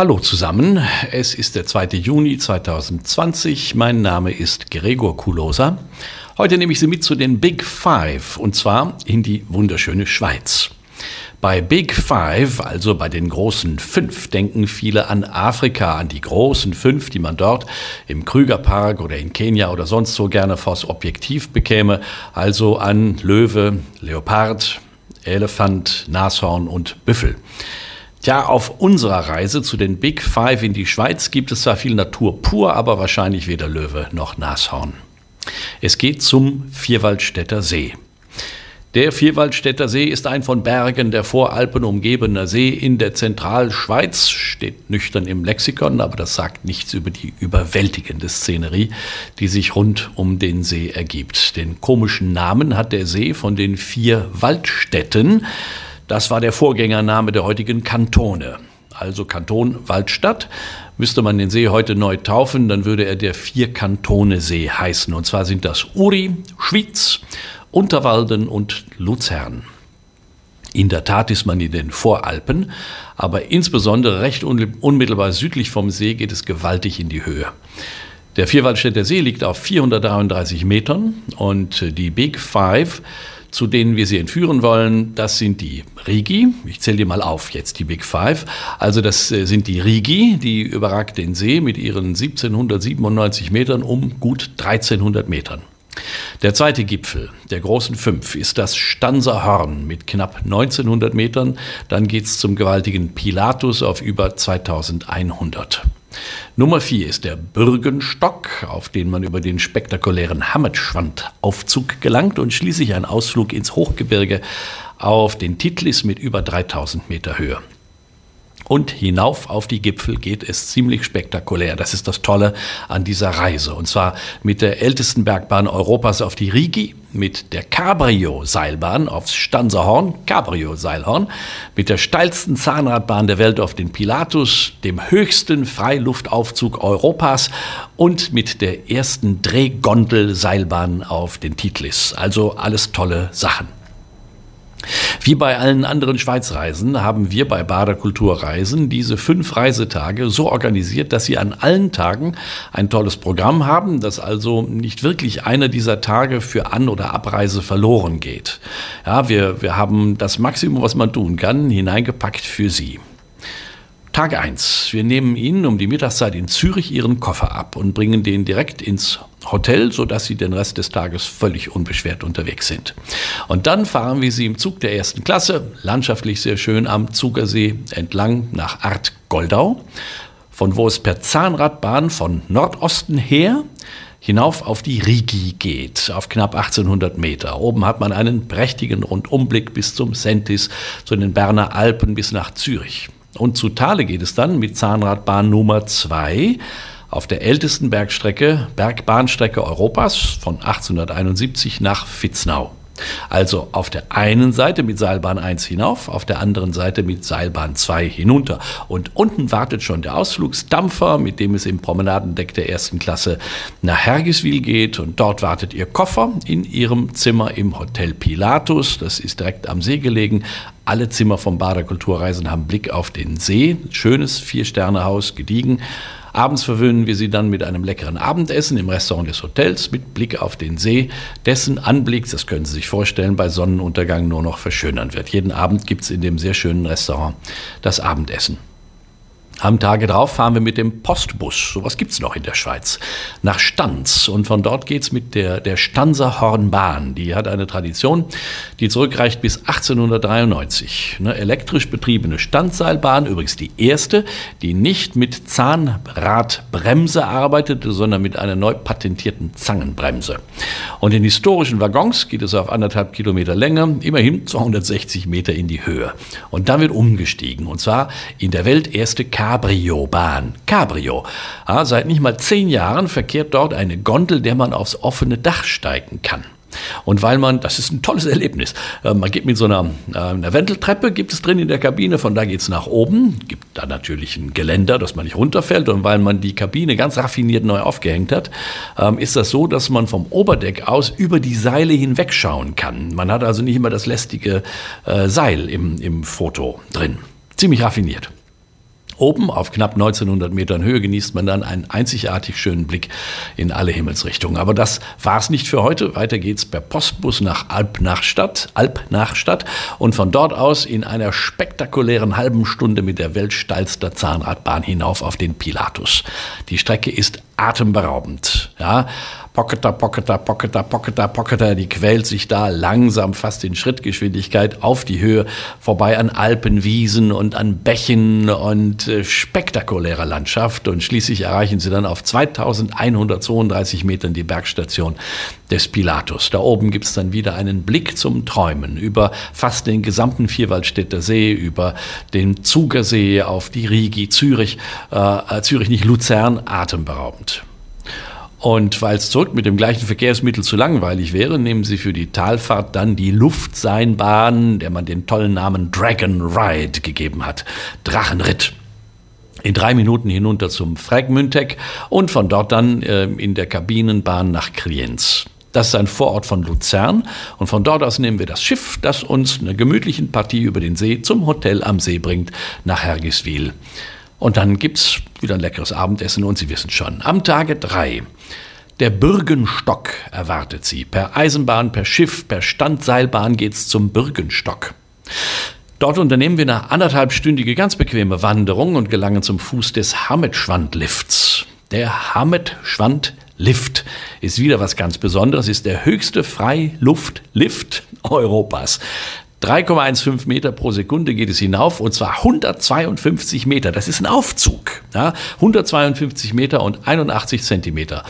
Hallo zusammen, es ist der 2. Juni 2020. Mein Name ist Gregor Kulosa. Heute nehme ich Sie mit zu den Big Five und zwar in die wunderschöne Schweiz. Bei Big Five, also bei den großen fünf, denken viele an Afrika, an die großen fünf, die man dort im Krügerpark oder in Kenia oder sonst so gerne vors Objektiv bekäme, also an Löwe, Leopard, Elefant, Nashorn und Büffel. Tja, auf unserer Reise zu den Big Five in die Schweiz gibt es zwar viel Natur pur, aber wahrscheinlich weder Löwe noch Nashorn. Es geht zum Vierwaldstätter See. Der Vierwaldstätter See ist ein von Bergen der Voralpen umgebener See in der Zentralschweiz, steht nüchtern im Lexikon, aber das sagt nichts über die überwältigende Szenerie, die sich rund um den See ergibt. Den komischen Namen hat der See von den vier Waldstätten. Das war der Vorgängername der heutigen Kantone. Also Kanton Waldstadt. Müsste man den See heute neu taufen, dann würde er der Vier-Kantone-See heißen. Und zwar sind das Uri, Schwyz, Unterwalden und Luzern. In der Tat ist man in den Voralpen, aber insbesondere recht unmittelbar südlich vom See geht es gewaltig in die Höhe. Der Vierwaldstätter See liegt auf 433 Metern und die Big Five, zu denen wir Sie entführen wollen, das sind die Rigi. Ich zähle die mal auf jetzt, die Big Five. Also das äh, sind die Rigi, die überragt den See mit ihren 1797 Metern um gut 1300 Metern. Der zweite Gipfel der großen fünf ist das Stanser Horn mit knapp 1900 Metern. Dann geht es zum gewaltigen Pilatus auf über 2100. Nummer vier ist der Bürgenstock, auf den man über den spektakulären Hammetschwandaufzug gelangt und schließlich ein Ausflug ins Hochgebirge auf den Titlis mit über 3000 Meter Höhe. Und hinauf auf die Gipfel geht es ziemlich spektakulär. Das ist das Tolle an dieser Reise. Und zwar mit der ältesten Bergbahn Europas auf die Rigi, mit der Cabrio-Seilbahn aufs Stanserhorn, Cabrio-Seilhorn, mit der steilsten Zahnradbahn der Welt auf den Pilatus, dem höchsten Freiluftaufzug Europas und mit der ersten Drehgondel-Seilbahn auf den Titlis. Also alles tolle Sachen. Wie bei allen anderen Schweizreisen haben wir bei Bader Kulturreisen diese fünf Reisetage so organisiert, dass Sie an allen Tagen ein tolles Programm haben, dass also nicht wirklich einer dieser Tage für An- oder Abreise verloren geht. Ja, wir, wir haben das Maximum, was man tun kann, hineingepackt für Sie. Tag 1. Wir nehmen Ihnen um die Mittagszeit in Zürich Ihren Koffer ab und bringen den direkt ins Hotel, sodass Sie den Rest des Tages völlig unbeschwert unterwegs sind. Und dann fahren wir Sie im Zug der ersten Klasse, landschaftlich sehr schön am Zugersee entlang nach Art Goldau, von wo es per Zahnradbahn von Nordosten her hinauf auf die Rigi geht, auf knapp 1800 Meter. Oben hat man einen prächtigen Rundumblick bis zum Sentis, zu den Berner Alpen bis nach Zürich. Und zu Thale geht es dann mit Zahnradbahn Nummer 2 auf der ältesten Bergstrecke, Bergbahnstrecke Europas von 1871 nach Vitznau. Also auf der einen Seite mit Seilbahn 1 hinauf, auf der anderen Seite mit Seilbahn 2 hinunter. Und unten wartet schon der Ausflugsdampfer, mit dem es im Promenadendeck der ersten Klasse nach Hergiswil geht. Und dort wartet Ihr Koffer in Ihrem Zimmer im Hotel Pilatus. Das ist direkt am See gelegen. Alle Zimmer vom Bader Kulturreisen haben Blick auf den See. Schönes Vier-Sterne-Haus, gediegen. Abends verwöhnen wir sie dann mit einem leckeren Abendessen im Restaurant des Hotels mit Blick auf den See, dessen Anblick, das können Sie sich vorstellen, bei Sonnenuntergang nur noch verschönern wird. Jeden Abend gibt es in dem sehr schönen Restaurant das Abendessen. Am Tage drauf fahren wir mit dem Postbus, sowas gibt es noch in der Schweiz, nach Stanz. Und von dort geht es mit der, der Stanzer Hornbahn. Die hat eine Tradition, die zurückreicht bis 1893. Eine elektrisch betriebene Standseilbahn, übrigens die erste, die nicht mit Zahnradbremse arbeitete, sondern mit einer neu patentierten Zangenbremse. Und in historischen Waggons geht es auf anderthalb Kilometer Länge, immerhin 260 Meter in die Höhe. Und dann wird umgestiegen, und zwar in der Welt erste K Cabrio-Bahn. Cabrio. Ja, seit nicht mal zehn Jahren verkehrt dort eine Gondel, der man aufs offene Dach steigen kann. Und weil man, das ist ein tolles Erlebnis, äh, man geht mit so einer, äh, einer Wendeltreppe, gibt es drin in der Kabine, von da geht es nach oben, gibt da natürlich ein Geländer, dass man nicht runterfällt. Und weil man die Kabine ganz raffiniert neu aufgehängt hat, ähm, ist das so, dass man vom Oberdeck aus über die Seile hinwegschauen kann. Man hat also nicht immer das lästige äh, Seil im, im Foto drin. Ziemlich raffiniert. Oben auf knapp 1900 Metern Höhe genießt man dann einen einzigartig schönen Blick in alle Himmelsrichtungen. Aber das war's nicht für heute. Weiter geht's per Postbus nach Alpnachstadt, Alpnachstadt und von dort aus in einer spektakulären halben Stunde mit der weltsteilster Zahnradbahn hinauf auf den Pilatus. Die Strecke ist atemberaubend. Ja, Pocketer, Pocketer, Pocketer, Pocketer, Pocketer, die quält sich da langsam fast in Schrittgeschwindigkeit auf die Höhe, vorbei an Alpenwiesen und an Bächen und äh, spektakulärer Landschaft und schließlich erreichen sie dann auf 2132 Metern die Bergstation des Pilatus. Da oben gibt es dann wieder einen Blick zum Träumen über fast den gesamten Vierwaldstätter See, über den Zugersee auf die Rigi, Zürich, äh, Zürich nicht Luzern, atemberaubend. Und weil es zurück mit dem gleichen Verkehrsmittel zu langweilig wäre, nehmen Sie für die Talfahrt dann die Luftseinbahn, der man den tollen Namen Dragon Ride gegeben hat. Drachenritt. In drei Minuten hinunter zum Fragmüntek und von dort dann äh, in der Kabinenbahn nach Kriens. Das ist ein Vorort von Luzern und von dort aus nehmen wir das Schiff, das uns eine gemütliche Partie über den See zum Hotel am See bringt, nach Hergiswil. Und dann gibt es wieder ein leckeres Abendessen und Sie wissen schon, am Tage drei. Der Bürgenstock erwartet Sie. Per Eisenbahn, per Schiff, per Standseilbahn geht's zum Bürgenstock. Dort unternehmen wir eine anderthalbstündige ganz bequeme Wanderung und gelangen zum Fuß des Hametschwandlifts. Der Hametschwandlift ist wieder was ganz Besonderes, ist der höchste Freiluftlift Europas. 3,15 Meter pro Sekunde geht es hinauf und zwar 152 Meter. Das ist ein Aufzug. Ja? 152 Meter und 81 Zentimeter.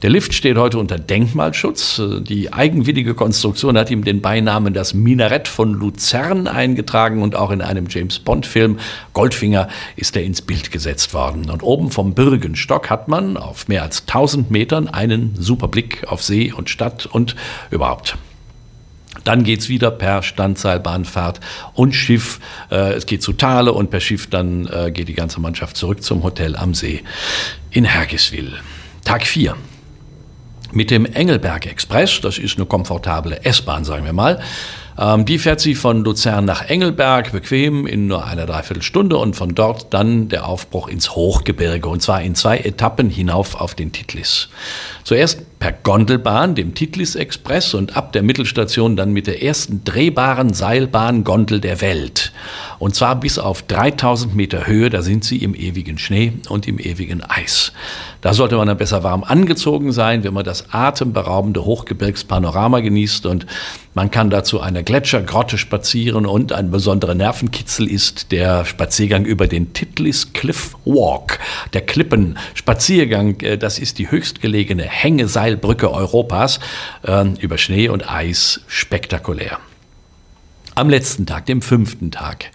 Der Lift steht heute unter Denkmalschutz. Die eigenwillige Konstruktion hat ihm den Beinamen das Minarett von Luzern eingetragen und auch in einem James Bond-Film Goldfinger ist er ins Bild gesetzt worden. Und oben vom Bürgenstock hat man auf mehr als 1000 Metern einen super Blick auf See und Stadt und überhaupt. Dann geht's wieder per Standseilbahnfahrt und Schiff. Äh, es geht zu Thale und per Schiff dann äh, geht die ganze Mannschaft zurück zum Hotel am See in Hergiswil. Tag 4. Mit dem Engelberg Express, das ist eine komfortable S-Bahn, sagen wir mal, ähm, die fährt sie von Luzern nach Engelberg bequem in nur einer Dreiviertelstunde und von dort dann der Aufbruch ins Hochgebirge und zwar in zwei Etappen hinauf auf den Titlis. Zuerst per Gondelbahn, dem Titlis Express und ab der Mittelstation dann mit der ersten drehbaren Seilbahn-Gondel der Welt. Und zwar bis auf 3000 Meter Höhe, da sind sie im ewigen Schnee und im ewigen Eis. Da sollte man dann besser warm angezogen sein, wenn man das atemberaubende Hochgebirgspanorama genießt und man kann dazu eine Gletschergrotte spazieren und ein besonderer Nervenkitzel ist der Spaziergang über den Titlis Cliff Walk. Der Klippenspaziergang, äh, das ist die höchstgelegene Hängeseilbrücke Europas äh, über Schnee und Eis. Spektakulär. Am letzten Tag, dem fünften Tag,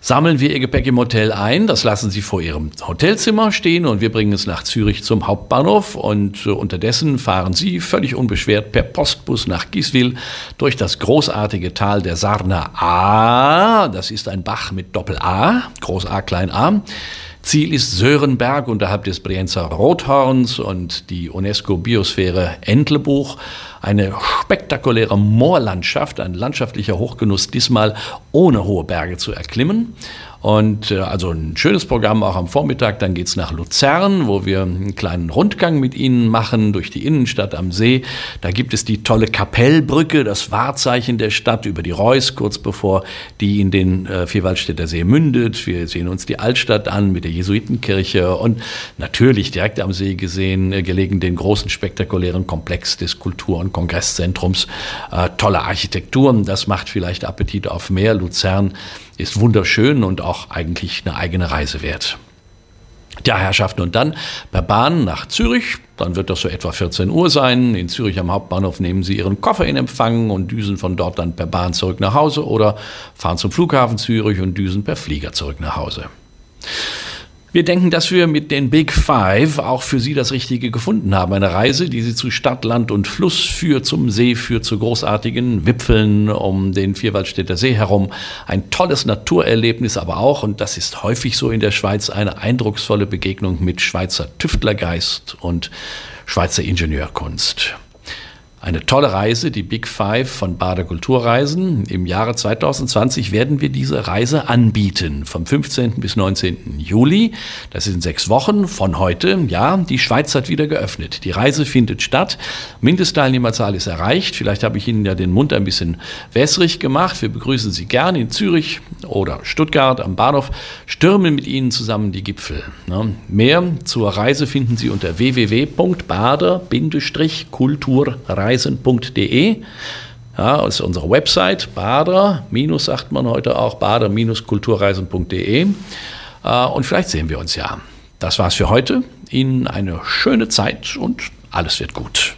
sammeln wir Ihr Gepäck im Hotel ein. Das lassen Sie vor Ihrem Hotelzimmer stehen und wir bringen es nach Zürich zum Hauptbahnhof. Und äh, unterdessen fahren Sie völlig unbeschwert per Postbus nach Giswil durch das großartige Tal der Sarna A. Das ist ein Bach mit Doppel-A, Groß A, Klein A. Ziel ist Sörenberg unterhalb des Brienzer Rothorns und die UNESCO-Biosphäre Entlebuch. Eine spektakuläre Moorlandschaft, ein landschaftlicher Hochgenuss, diesmal ohne hohe Berge zu erklimmen. Und äh, also ein schönes Programm auch am Vormittag. Dann geht's nach Luzern, wo wir einen kleinen Rundgang mit Ihnen machen durch die Innenstadt am See. Da gibt es die tolle Kapellbrücke, das Wahrzeichen der Stadt über die Reuss, kurz bevor die in den äh, Vierwaldstätter See mündet. Wir sehen uns die Altstadt an mit der Jesuitenkirche und natürlich direkt am See gesehen, äh, gelegen den großen spektakulären Komplex des Kultur- und Kongresszentrums. Äh, tolle Architekturen, das macht vielleicht Appetit auf mehr. Luzern ist wunderschön und auch eigentlich eine eigene Reise wert. Ja, Herrschaften, und dann per Bahn nach Zürich. Dann wird das so etwa 14 Uhr sein. In Zürich am Hauptbahnhof nehmen Sie Ihren Koffer in Empfang und düsen von dort dann per Bahn zurück nach Hause oder fahren zum Flughafen Zürich und düsen per Flieger zurück nach Hause. Wir denken, dass wir mit den Big Five auch für Sie das Richtige gefunden haben. Eine Reise, die Sie zu Stadt, Land und Fluss führt, zum See führt, zu großartigen Wipfeln um den Vierwaldstätter See herum. Ein tolles Naturerlebnis, aber auch, und das ist häufig so in der Schweiz, eine eindrucksvolle Begegnung mit Schweizer Tüftlergeist und Schweizer Ingenieurkunst. Eine tolle Reise, die Big Five von Bader Kulturreisen. Im Jahre 2020 werden wir diese Reise anbieten, vom 15. bis 19. Juli. Das sind sechs Wochen von heute. Ja, die Schweiz hat wieder geöffnet. Die Reise findet statt. Mindestteilnehmerzahl ist erreicht. Vielleicht habe ich Ihnen ja den Mund ein bisschen wässrig gemacht. Wir begrüßen Sie gern in Zürich oder Stuttgart am Bahnhof, stürmen mit Ihnen zusammen die Gipfel. Mehr zur Reise finden Sie unter www.bader-kulturreise bader-reisen.de. Ja, das ist unsere Website, bader, minus sagt man heute auch, bader-kulturreisen.de. Äh, und vielleicht sehen wir uns ja. Das war's für heute. Ihnen eine schöne Zeit und alles wird gut.